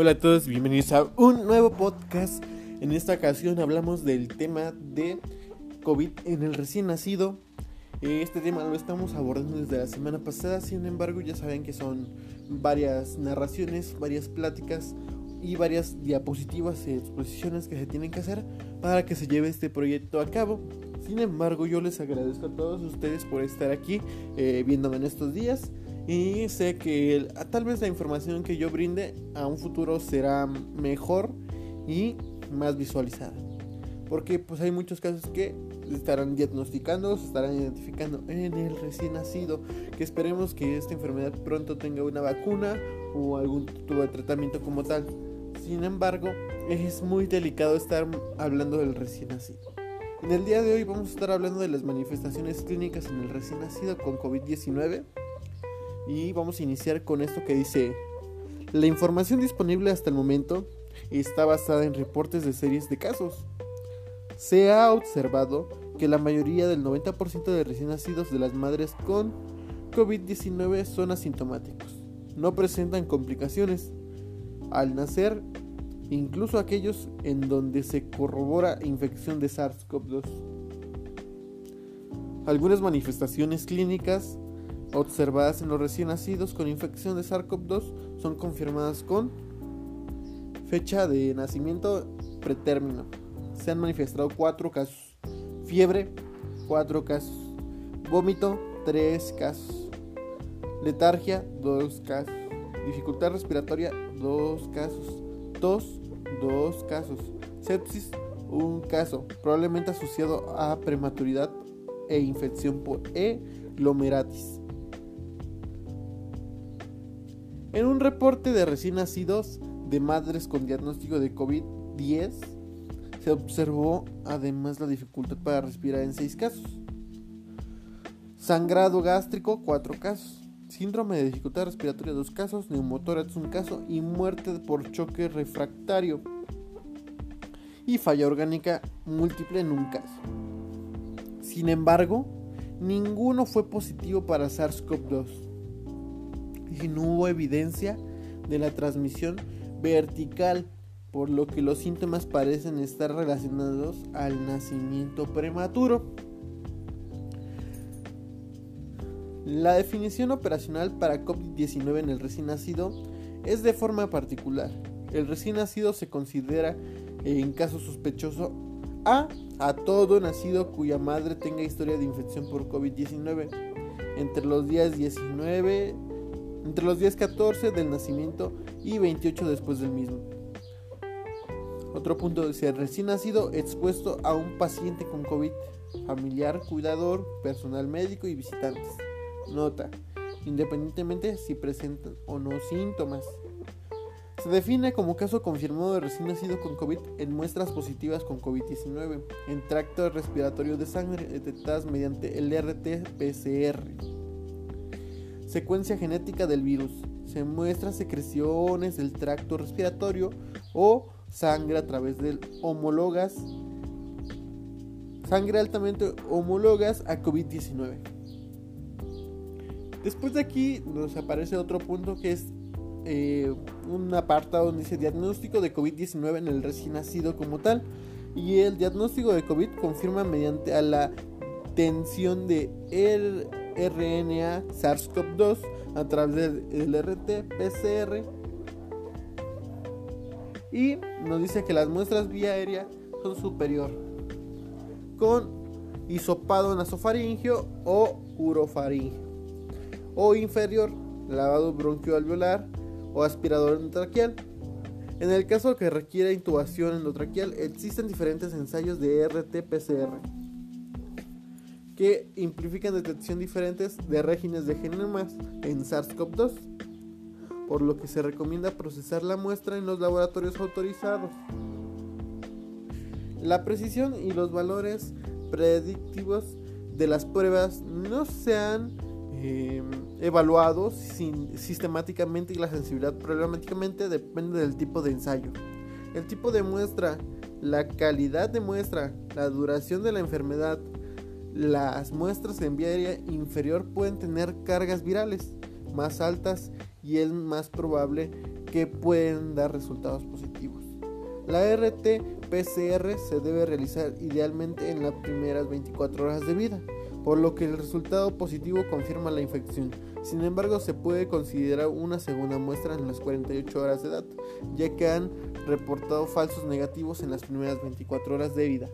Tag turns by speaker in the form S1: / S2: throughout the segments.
S1: Hola a todos, bienvenidos a un nuevo podcast. En esta ocasión hablamos del tema de COVID en el recién nacido. Este tema lo estamos abordando desde la semana pasada, sin embargo ya saben que son varias narraciones, varias pláticas y varias diapositivas y exposiciones que se tienen que hacer para que se lleve este proyecto a cabo. Sin embargo, yo les agradezco a todos ustedes por estar aquí eh, viéndome en estos días y sé que tal vez la información que yo brinde a un futuro será mejor y más visualizada. Porque pues hay muchos casos que estarán diagnosticando, se estarán identificando en el recién nacido, que esperemos que esta enfermedad pronto tenga una vacuna o algún tipo de tratamiento como tal. Sin embargo, es muy delicado estar hablando del recién nacido. En el día de hoy vamos a estar hablando de las manifestaciones clínicas en el recién nacido con COVID-19 y vamos a iniciar con esto que dice, la información disponible hasta el momento está basada en reportes de series de casos. Se ha observado que la mayoría del 90% de recién nacidos de las madres con COVID-19 son asintomáticos. No presentan complicaciones. Al nacer, incluso aquellos en donde se corrobora infección de SARS-CoV-2. Algunas manifestaciones clínicas observadas en los recién nacidos con infección de SARS-CoV-2 son confirmadas con fecha de nacimiento pretérmino. Se han manifestado 4 casos. Fiebre, 4 casos. Vómito, 3 casos. Letargia, 2 casos. Dificultad respiratoria, 2 casos. Tos, 2 casos. Sepsis, 1 caso. Probablemente asociado a prematuridad e infección por E. glomeratis. En un reporte de recién nacidos de madres con diagnóstico de COVID-10, se observó además la dificultad para respirar en 6 casos. Sangrado gástrico, 4 casos. Síndrome de dificultad respiratoria, 2 casos. Neumotórax, 1 caso. Y muerte por choque refractario. Y falla orgánica múltiple en un caso. Sin embargo, ninguno fue positivo para SARS-CoV-2 y no hubo evidencia de la transmisión vertical, por lo que los síntomas parecen estar relacionados al nacimiento prematuro. La definición operacional para COVID-19 en el recién nacido es de forma particular. El recién nacido se considera en caso sospechoso a a todo nacido cuya madre tenga historia de infección por COVID-19 entre los días 19 entre los días 14 del nacimiento y 28 después del mismo. Otro punto ser recién nacido expuesto a un paciente con COVID, familiar, cuidador, personal médico y visitantes. Nota, independientemente si presentan o no síntomas. Se define como caso confirmado de recién nacido con COVID en muestras positivas con COVID-19 en tracto respiratorio de sangre detectadas mediante el RT-PCR secuencia genética del virus. Se muestran secreciones del tracto respiratorio o sangre a través del homólogas sangre altamente homólogas a COVID-19. Después de aquí nos aparece otro punto que es eh, un apartado donde dice diagnóstico de COVID-19 en el recién nacido como tal. Y el diagnóstico de COVID confirma mediante a la tensión de el RNA SARS-CoV-2 a través del RT-PCR y nos dice que las muestras vía aérea son superior con hisopado nasofaringio o urofaringio o inferior lavado bronquioalveolar o aspirador endotraqueal. En el caso que requiera intubación endotraqueal existen diferentes ensayos de RT-PCR que implican detección diferentes de regímenes de genomas en SARS-CoV-2, por lo que se recomienda procesar la muestra en los laboratorios autorizados. La precisión y los valores predictivos de las pruebas no se han eh, evaluado sistemáticamente y la sensibilidad problemáticamente depende del tipo de ensayo. El tipo de muestra, la calidad de muestra, la duración de la enfermedad, las muestras en vía inferior pueden tener cargas virales más altas y es más probable que pueden dar resultados positivos. La RT-PCR se debe realizar idealmente en las primeras 24 horas de vida, por lo que el resultado positivo confirma la infección. Sin embargo, se puede considerar una segunda muestra en las 48 horas de edad, ya que han reportado falsos negativos en las primeras 24 horas de vida.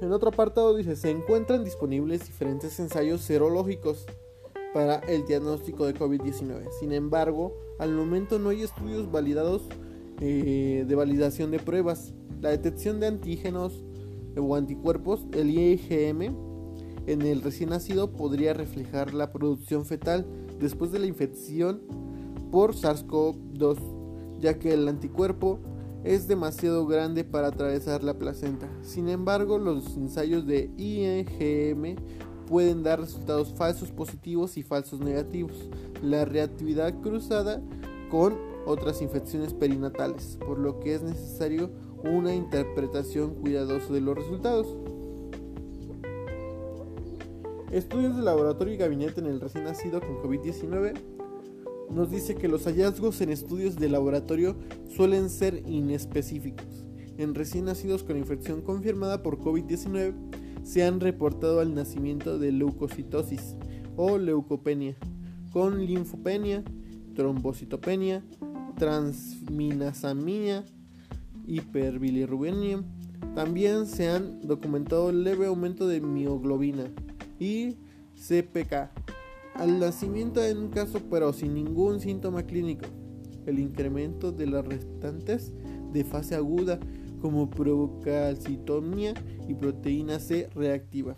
S1: En otro apartado dice, se encuentran disponibles diferentes ensayos serológicos para el diagnóstico de COVID-19. Sin embargo, al momento no hay estudios validados eh, de validación de pruebas. La detección de antígenos o anticuerpos, el IgM, en el recién nacido podría reflejar la producción fetal después de la infección por SARS-CoV-2, ya que el anticuerpo es demasiado grande para atravesar la placenta. Sin embargo, los ensayos de IgM pueden dar resultados falsos positivos y falsos negativos. La reactividad cruzada con otras infecciones perinatales, por lo que es necesario una interpretación cuidadosa de los resultados. Estudios de laboratorio y gabinete en el recién nacido con COVID-19 nos dice que los hallazgos en estudios de laboratorio suelen ser inespecíficos. En recién nacidos con infección confirmada por COVID-19 se han reportado al nacimiento de leucocitosis o leucopenia, con linfopenia, trombocitopenia, transminasamia, hiperbilirrubemia. También se han documentado leve aumento de mioglobina y CPK al nacimiento en un caso pero sin ningún síntoma clínico. El incremento de las restantes de fase aguda como procalcitomía y proteína C reactiva.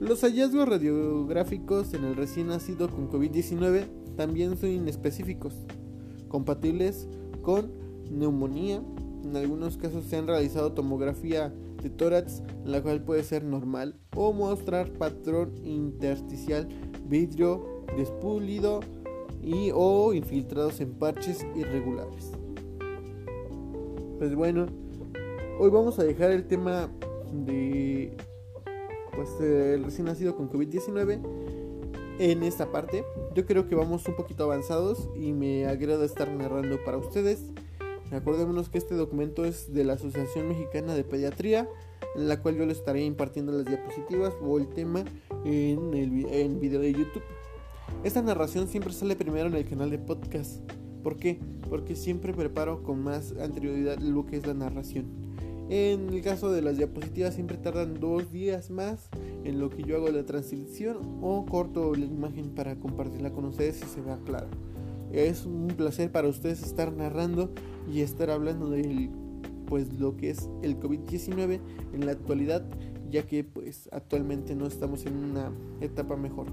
S1: Los hallazgos radiográficos en el recién nacido con COVID-19 también son inespecíficos, compatibles con neumonía. En algunos casos se han realizado tomografía de tórax, la cual puede ser normal o mostrar patrón intersticial vidrio despulido y o infiltrados en parches irregulares. Pues bueno, hoy vamos a dejar el tema de pues el recién nacido con COVID-19 en esta parte. Yo creo que vamos un poquito avanzados y me agrada estar narrando para ustedes. Acordémonos que este documento es de la Asociación Mexicana de Pediatría, en la cual yo les estaré impartiendo las diapositivas o el tema en el video de YouTube. Esta narración siempre sale primero en el canal de podcast. ¿Por qué? Porque siempre preparo con más anterioridad lo que es la narración. En el caso de las diapositivas siempre tardan dos días más en lo que yo hago la transcripción o corto la imagen para compartirla con ustedes y se vea claro. Es un placer para ustedes estar narrando y estar hablando de pues lo que es el COVID-19 en la actualidad, ya que pues actualmente no estamos en una etapa mejor.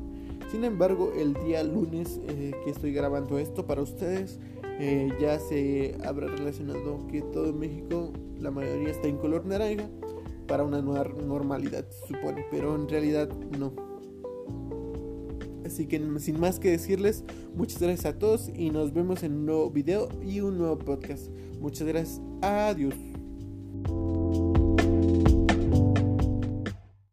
S1: Sin embargo, el día lunes eh, que estoy grabando esto para ustedes, eh, ya se habrá relacionado que todo México, la mayoría está en color naranja para una nueva normalidad, se supone, pero en realidad no. Así que sin más que decirles, muchas gracias a todos y nos vemos en un nuevo video y un nuevo podcast. Muchas gracias. Adiós.